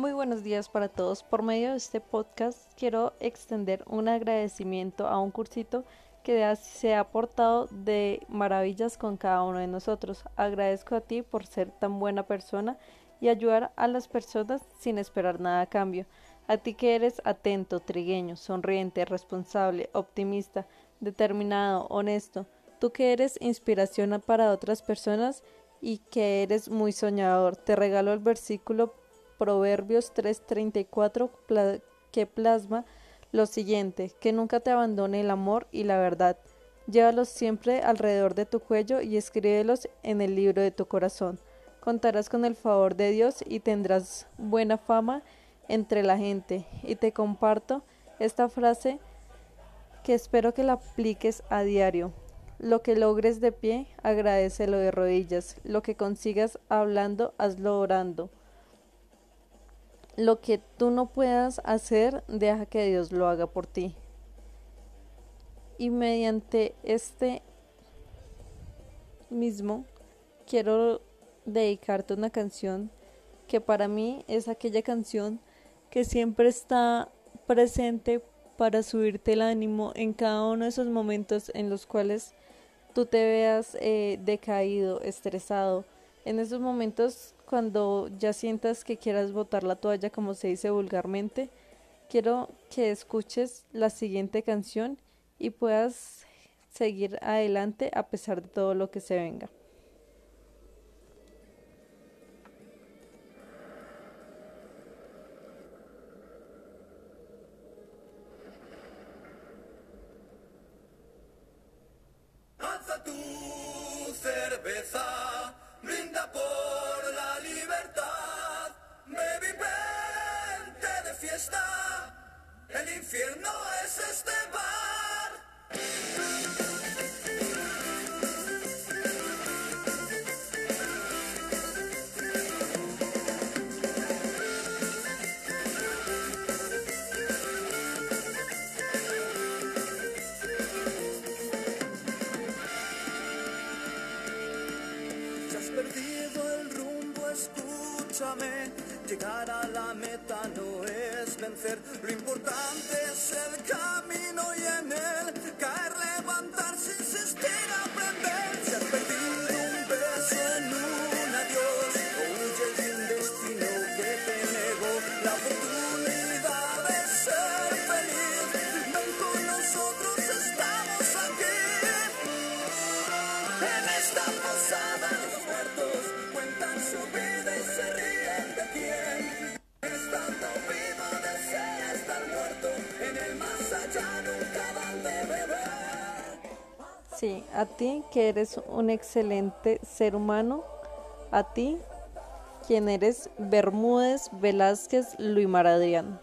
Muy buenos días para todos. Por medio de este podcast quiero extender un agradecimiento a un cursito que se ha aportado de maravillas con cada uno de nosotros. Agradezco a ti por ser tan buena persona y ayudar a las personas sin esperar nada a cambio. A ti que eres atento, trigueño, sonriente, responsable, optimista, determinado, honesto. Tú que eres inspiración para otras personas y que eres muy soñador. Te regalo el versículo Proverbios 3:34 que plasma lo siguiente, que nunca te abandone el amor y la verdad. Llévalos siempre alrededor de tu cuello y escríbelos en el libro de tu corazón. Contarás con el favor de Dios y tendrás buena fama entre la gente. Y te comparto esta frase que espero que la apliques a diario. Lo que logres de pie, agradecelo de rodillas. Lo que consigas hablando, hazlo orando. Lo que tú no puedas hacer, deja que Dios lo haga por ti. Y mediante este mismo, quiero dedicarte una canción que para mí es aquella canción que siempre está presente para subirte el ánimo en cada uno de esos momentos en los cuales tú te veas eh, decaído, estresado. En esos momentos cuando ya sientas que quieras botar la toalla, como se dice vulgarmente, quiero que escuches la siguiente canción y puedas seguir adelante a pesar de todo lo que se venga. El infierno es este escúchame. Llegar a la meta no es vencer. Lo importante es el camino y en él caer, levantarse, insistir, aprender. Si has perdido un beso en un adiós, o huyes de un destino que te negó la oportunidad de ser feliz. Ven con nosotros, estamos aquí. En esta posada Sí, a ti que eres un excelente ser humano, a ti quien eres Bermúdez Velázquez Luis Maradian.